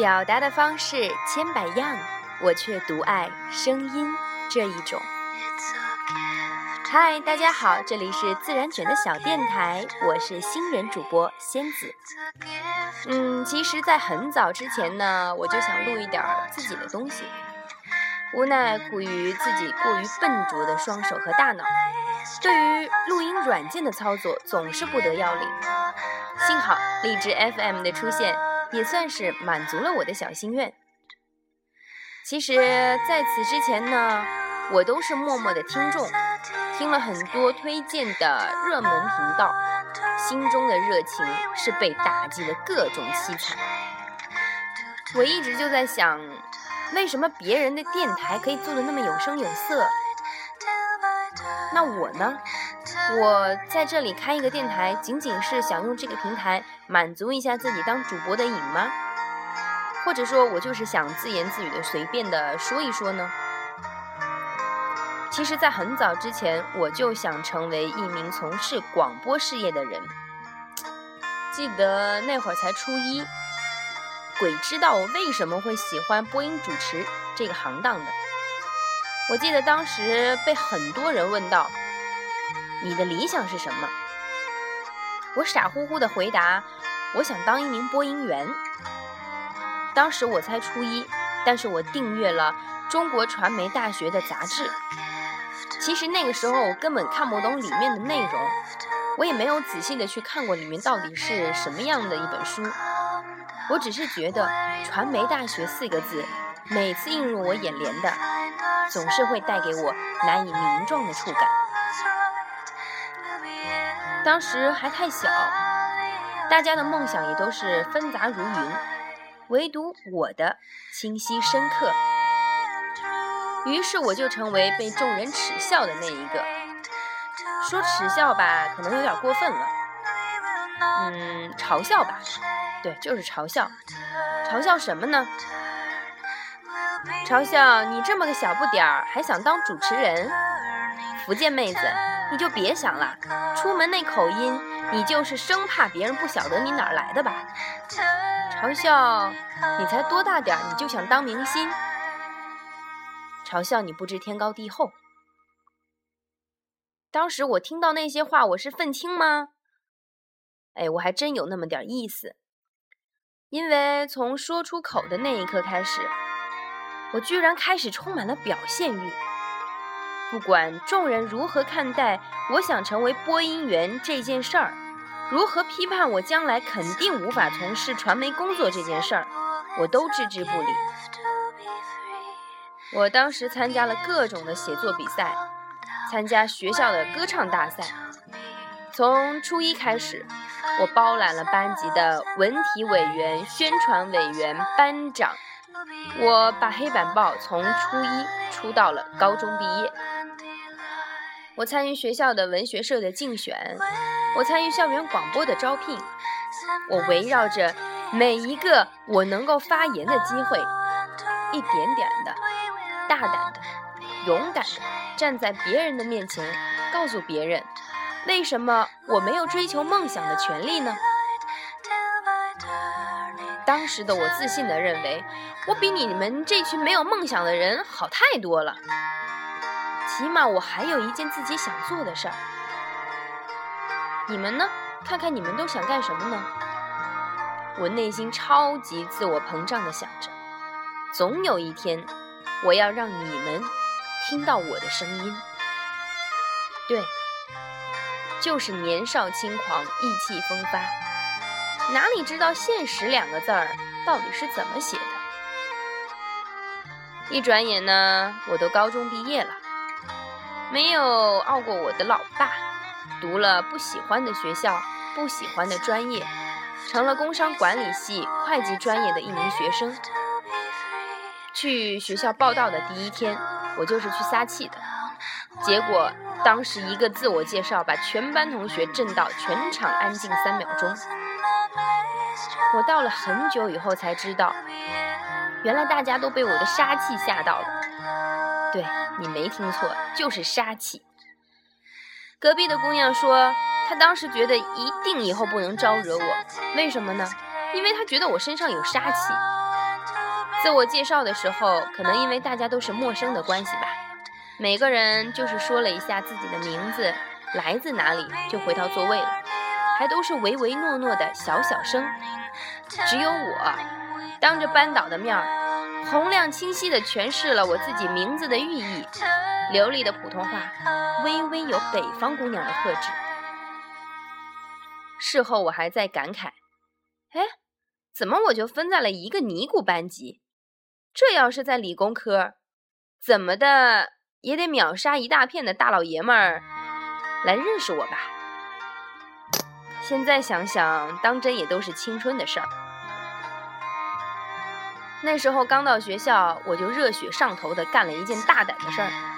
表达的方式千百样，我却独爱声音这一种。嗨，大家好，这里是自然卷的小电台，我是新人主播仙子。嗯，其实，在很早之前呢，我就想录一点自己的东西，无奈苦于自己过于笨拙的双手和大脑，对于录音软件的操作总是不得要领。幸好荔枝 FM 的出现，也算是满足了我的小心愿。其实，在此之前呢，我都是默默的听众。听了很多推荐的热门频道，心中的热情是被打击的各种凄惨。我一直就在想，为什么别人的电台可以做的那么有声有色？那我呢？我在这里开一个电台，仅仅是想用这个平台满足一下自己当主播的瘾吗？或者说我就是想自言自语的随便的说一说呢？其实，在很早之前，我就想成为一名从事广播事业的人。记得那会儿才初一，鬼知道我为什么会喜欢播音主持这个行当的。我记得当时被很多人问到：“你的理想是什么？”我傻乎乎的回答：“我想当一名播音员。”当时我才初一，但是我订阅了中国传媒大学的杂志。其实那个时候我根本看不懂里面的内容，我也没有仔细的去看过里面到底是什么样的一本书，我只是觉得“传媒大学”四个字，每次映入我眼帘的，总是会带给我难以名状的触感。当时还太小，大家的梦想也都是纷杂如云，唯独我的清晰深刻。于是我就成为被众人耻笑的那一个。说耻笑吧，可能有点过分了。嗯，嘲笑吧，对，就是嘲笑。嘲笑什么呢？嘲笑你这么个小不点儿还想当主持人？福建妹子，你就别想了。出门那口音，你就是生怕别人不晓得你哪儿来的吧？嘲笑你才多大点儿，你就想当明星？嘲笑你不知天高地厚。当时我听到那些话，我是愤青吗？哎，我还真有那么点意思。因为从说出口的那一刻开始，我居然开始充满了表现欲。不管众人如何看待我想成为播音员这件事儿，如何批判我将来肯定无法从事传媒工作这件事儿，我都置之不理。我当时参加了各种的写作比赛，参加学校的歌唱大赛。从初一开始，我包揽了班级的文体委员、宣传委员、班长。我把黑板报从初一出到了高中毕业。我参与学校的文学社的竞选，我参与校园广播的招聘。我围绕着每一个我能够发言的机会，一点点的。大胆的、勇敢的站在别人的面前，告诉别人，为什么我没有追求梦想的权利呢？当时的我自信的认为，我比你们这群没有梦想的人好太多了。起码我还有一件自己想做的事儿。你们呢？看看你们都想干什么呢？我内心超级自我膨胀的想着，总有一天。我要让你们听到我的声音，对，就是年少轻狂、意气风发，哪里知道“现实”两个字儿到底是怎么写的？一转眼呢，我都高中毕业了，没有傲过我的老爸，读了不喜欢的学校、不喜欢的专业，成了工商管理系会计专业的一名学生。去学校报道的第一天，我就是去撒气的。结果当时一个自我介绍，把全班同学震到全场安静三秒钟。我到了很久以后才知道，原来大家都被我的杀气吓到了。对你没听错，就是杀气。隔壁的姑娘说，她当时觉得一定以后不能招惹我，为什么呢？因为她觉得我身上有杀气。自我介绍的时候，可能因为大家都是陌生的关系吧，每个人就是说了一下自己的名字，来自哪里，就回到座位了，还都是唯唯诺诺的小小声。只有我，当着班导的面儿，洪亮清晰地诠释了我自己名字的寓意，流利的普通话，微微有北方姑娘的特质。事后我还在感慨，哎，怎么我就分在了一个尼姑班级？这要是在理工科，怎么的也得秒杀一大片的大老爷们儿来认识我吧？现在想想，当真也都是青春的事儿。那时候刚到学校，我就热血上头的干了一件大胆的事儿。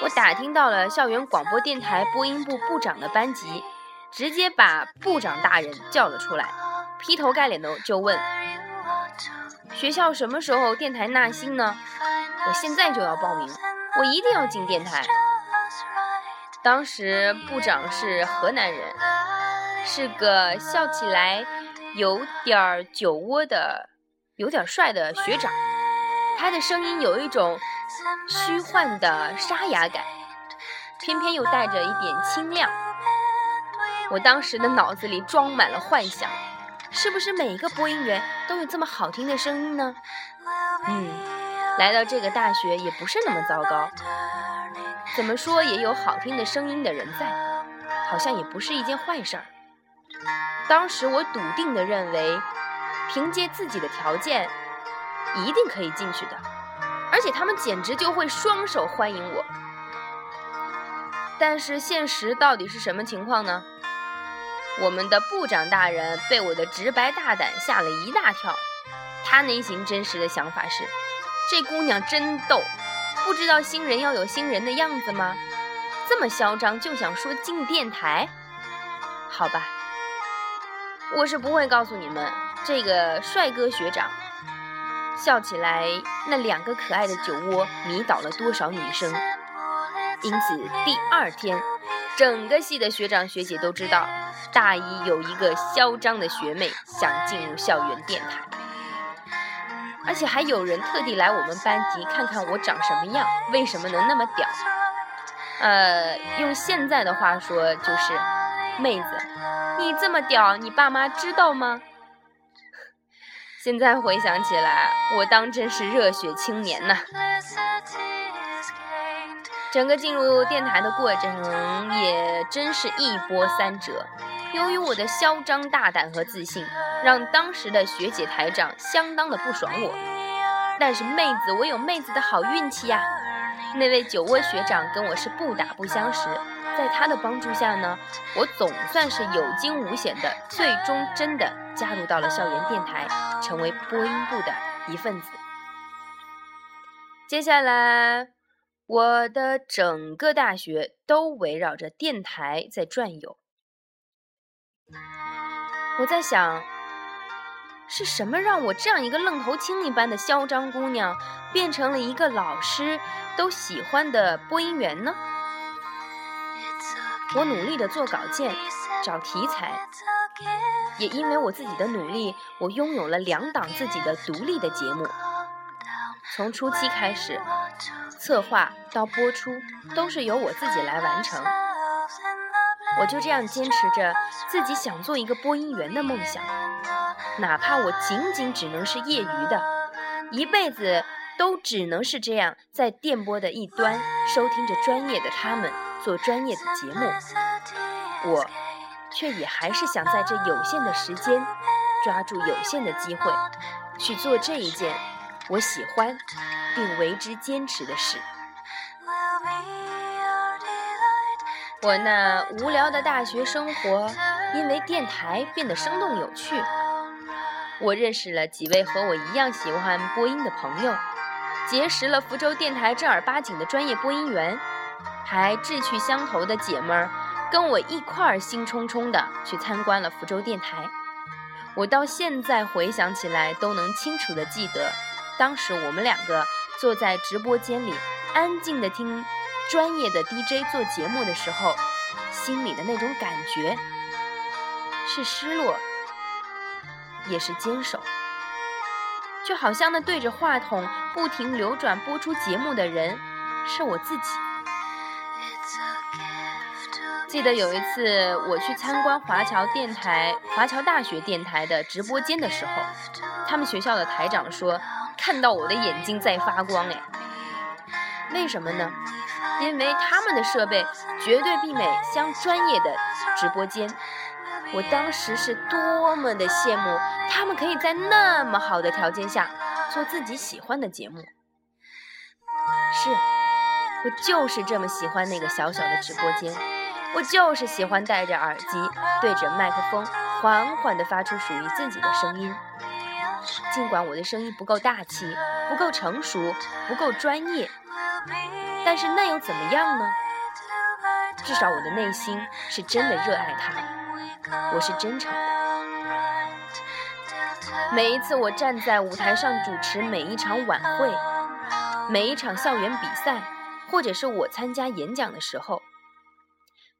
我打听到了校园广播电台播音部部长的班级，直接把部长大人叫了出来，劈头盖脸的就问。学校什么时候电台纳新呢？我现在就要报名，我一定要进电台。当时部长是河南人，是个笑起来有点酒窝的、有点帅的学长。他的声音有一种虚幻的沙哑感，偏偏又带着一点清亮。我当时的脑子里装满了幻想。是不是每一个播音员都有这么好听的声音呢？嗯，来到这个大学也不是那么糟糕。怎么说也有好听的声音的人在，好像也不是一件坏事儿。当时我笃定的认为，凭借自己的条件，一定可以进去的，而且他们简直就会双手欢迎我。但是现实到底是什么情况呢？我们的部长大人被我的直白大胆吓了一大跳，他内心真实的想法是：这姑娘真逗，不知道新人要有新人的样子吗？这么嚣张就想说进电台？好吧，我是不会告诉你们这个帅哥学长笑起来那两个可爱的酒窝迷倒了多少女生。因此第二天，整个系的学长学姐都知道。大一有一个嚣张的学妹想进入校园电台，而且还有人特地来我们班级看看我长什么样，为什么能那么屌？呃，用现在的话说就是，妹子，你这么屌，你爸妈知道吗？现在回想起来，我当真是热血青年呐！整个进入电台的过程也真是一波三折。由于我的嚣张大胆和自信，让当时的学姐台长相当的不爽我。但是妹子，我有妹子的好运气呀！那位酒窝学长跟我是不打不相识，在他的帮助下呢，我总算是有惊无险的，最终真的加入到了校园电台，成为播音部的一份子。接下来，我的整个大学都围绕着电台在转悠。我在想，是什么让我这样一个愣头青一般的嚣张姑娘，变成了一个老师都喜欢的播音员呢？我努力的做稿件，找题材，也因为我自己的努力，我拥有了两档自己的独立的节目。从初期开始，策划到播出，都是由我自己来完成。我就这样坚持着自己想做一个播音员的梦想，哪怕我仅仅只能是业余的，一辈子都只能是这样，在电波的一端收听着专业的他们做专业的节目，我却也还是想在这有限的时间，抓住有限的机会，去做这一件我喜欢并为之坚持的事。我那无聊的大学生活，因为电台变得生动有趣。我认识了几位和我一样喜欢播音的朋友，结识了福州电台正儿八经的专业播音员，还志趣相投的姐们儿跟我一块儿兴冲冲的去参观了福州电台。我到现在回想起来，都能清楚的记得，当时我们两个坐在直播间里，安静的听。专业的 DJ 做节目的时候，心里的那种感觉是失落，也是坚守，就好像那对着话筒不停流转播出节目的人是我自己。记得有一次我去参观华侨电台、华侨大学电台的直播间的时候，他们学校的台长说看到我的眼睛在发光，哎，为什么呢？因为他们的设备绝对媲美相专业的直播间。我当时是多么的羡慕，他们可以在那么好的条件下做自己喜欢的节目。是，我就是这么喜欢那个小小的直播间，我就是喜欢戴着耳机，对着麦克风，缓缓地发出属于自己的声音。尽管我的声音不够大气，不够成熟，不够专业，但是那又怎么样呢？至少我的内心是真的热爱它。我是真诚的。每一次我站在舞台上主持每一场晚会、每一场校园比赛，或者是我参加演讲的时候，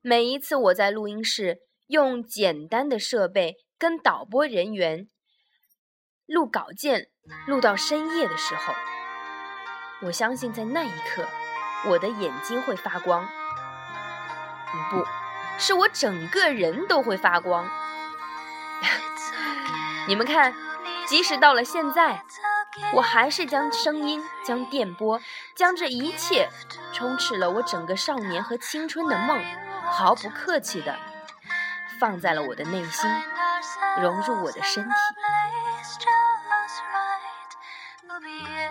每一次我在录音室用简单的设备跟导播人员录稿件，录到深夜的时候，我相信在那一刻，我的眼睛会发光。不。是我整个人都会发光。你们看，即使到了现在，我还是将声音、将电波、将这一切充斥了我整个少年和青春的梦，毫不客气的放在了我的内心，融入我的身体。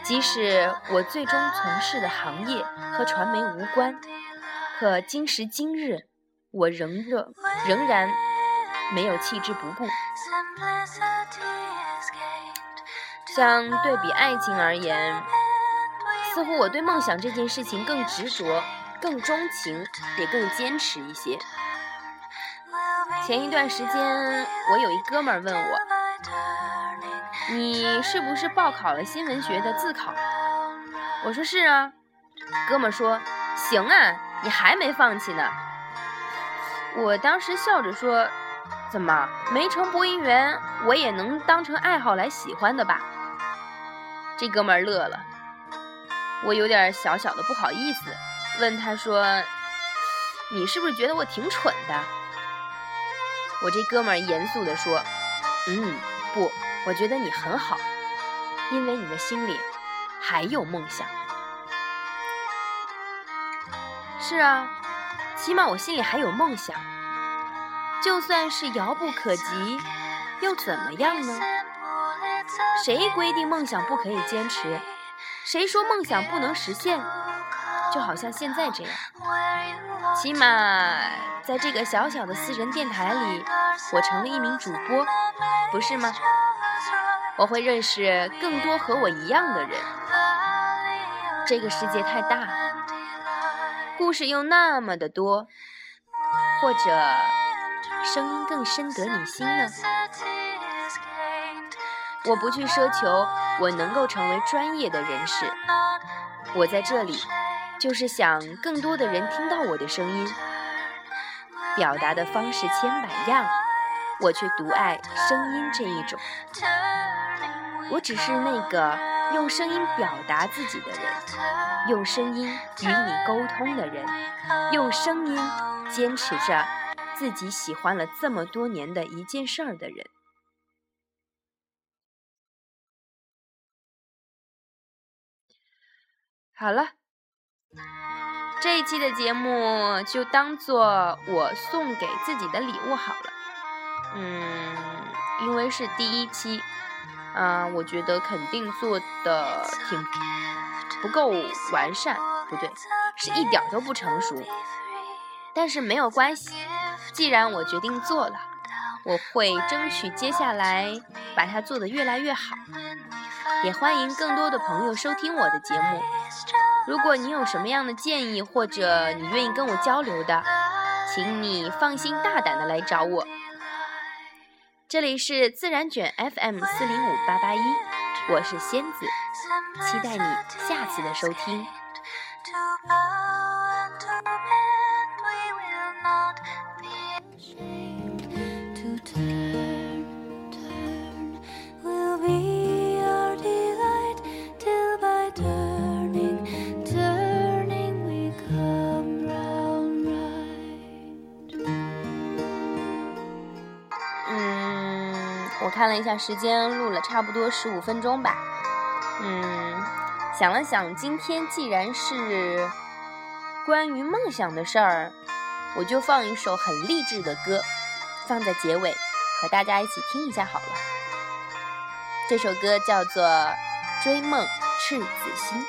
即使我最终从事的行业和传媒无关，可今时今日。我仍热，仍然没有弃之不顾。相对比爱情而言，似乎我对梦想这件事情更执着、更钟情，也更坚持一些。前一段时间，我有一哥们儿问我：“你是不是报考了新闻学的自考？”我说：“是啊。”哥们儿说：“行啊，你还没放弃呢。”我当时笑着说：“怎么没成播音员，我也能当成爱好来喜欢的吧？”这哥们儿乐了，我有点小小的不好意思，问他说：“你是不是觉得我挺蠢的？”我这哥们儿严肃地说：“嗯，不，我觉得你很好，因为你的心里还有梦想。”是啊。起码我心里还有梦想，就算是遥不可及，又怎么样呢？谁规定梦想不可以坚持？谁说梦想不能实现？就好像现在这样，起码在这个小小的私人电台里，我成了一名主播，不是吗？我会认识更多和我一样的人。这个世界太大。故事又那么的多，或者声音更深得你心呢？我不去奢求我能够成为专业的人士，我在这里就是想更多的人听到我的声音。表达的方式千百样，我却独爱声音这一种。我只是那个用声音表达自己的人。用声音与你沟通的人，用声音坚持着自己喜欢了这么多年的一件事儿的人。好了，这一期的节目就当做我送给自己的礼物好了。嗯，因为是第一期，啊，我觉得肯定做的挺。不够完善，不对，是一点都不成熟。但是没有关系，既然我决定做了，我会争取接下来把它做得越来越好。也欢迎更多的朋友收听我的节目。如果你有什么样的建议，或者你愿意跟我交流的，请你放心大胆的来找我。这里是自然卷 FM 四零五八八一，我是仙子。期待你下次的收听。看了一下时间，录了差不多十五分钟吧。嗯，想了想，今天既然是关于梦想的事儿，我就放一首很励志的歌，放在结尾，和大家一起听一下好了。这首歌叫做《追梦赤子心》。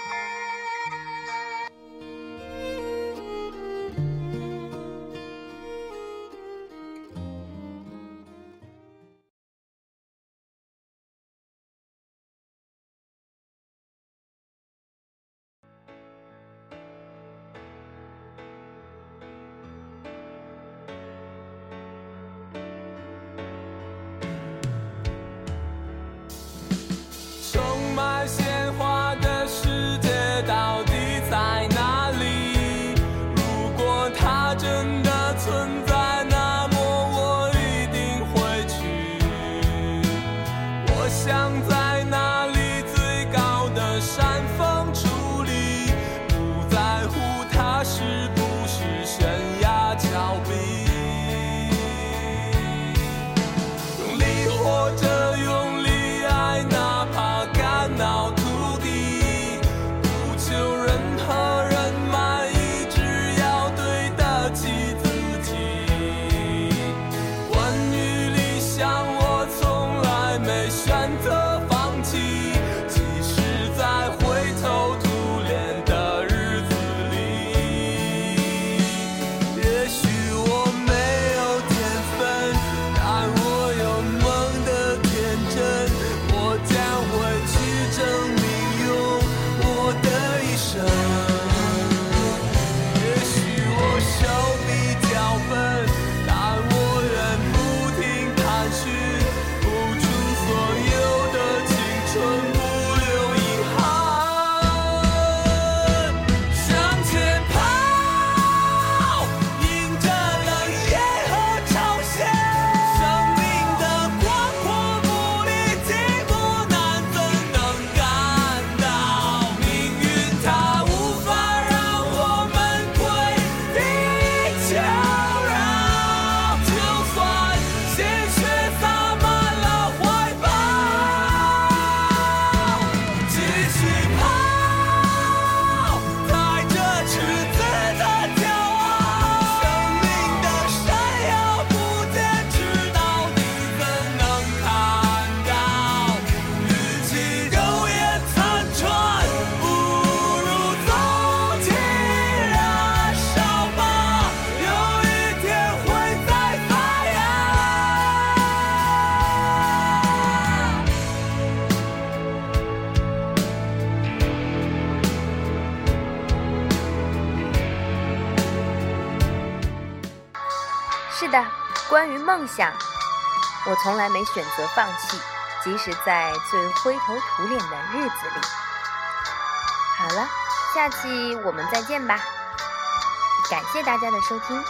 的，关于梦想，我从来没选择放弃，即使在最灰头土脸的日子里。好了，下期我们再见吧。感谢大家的收听。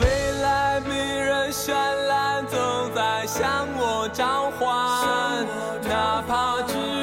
未来迷人绚烂，总在向我召唤，哪怕只。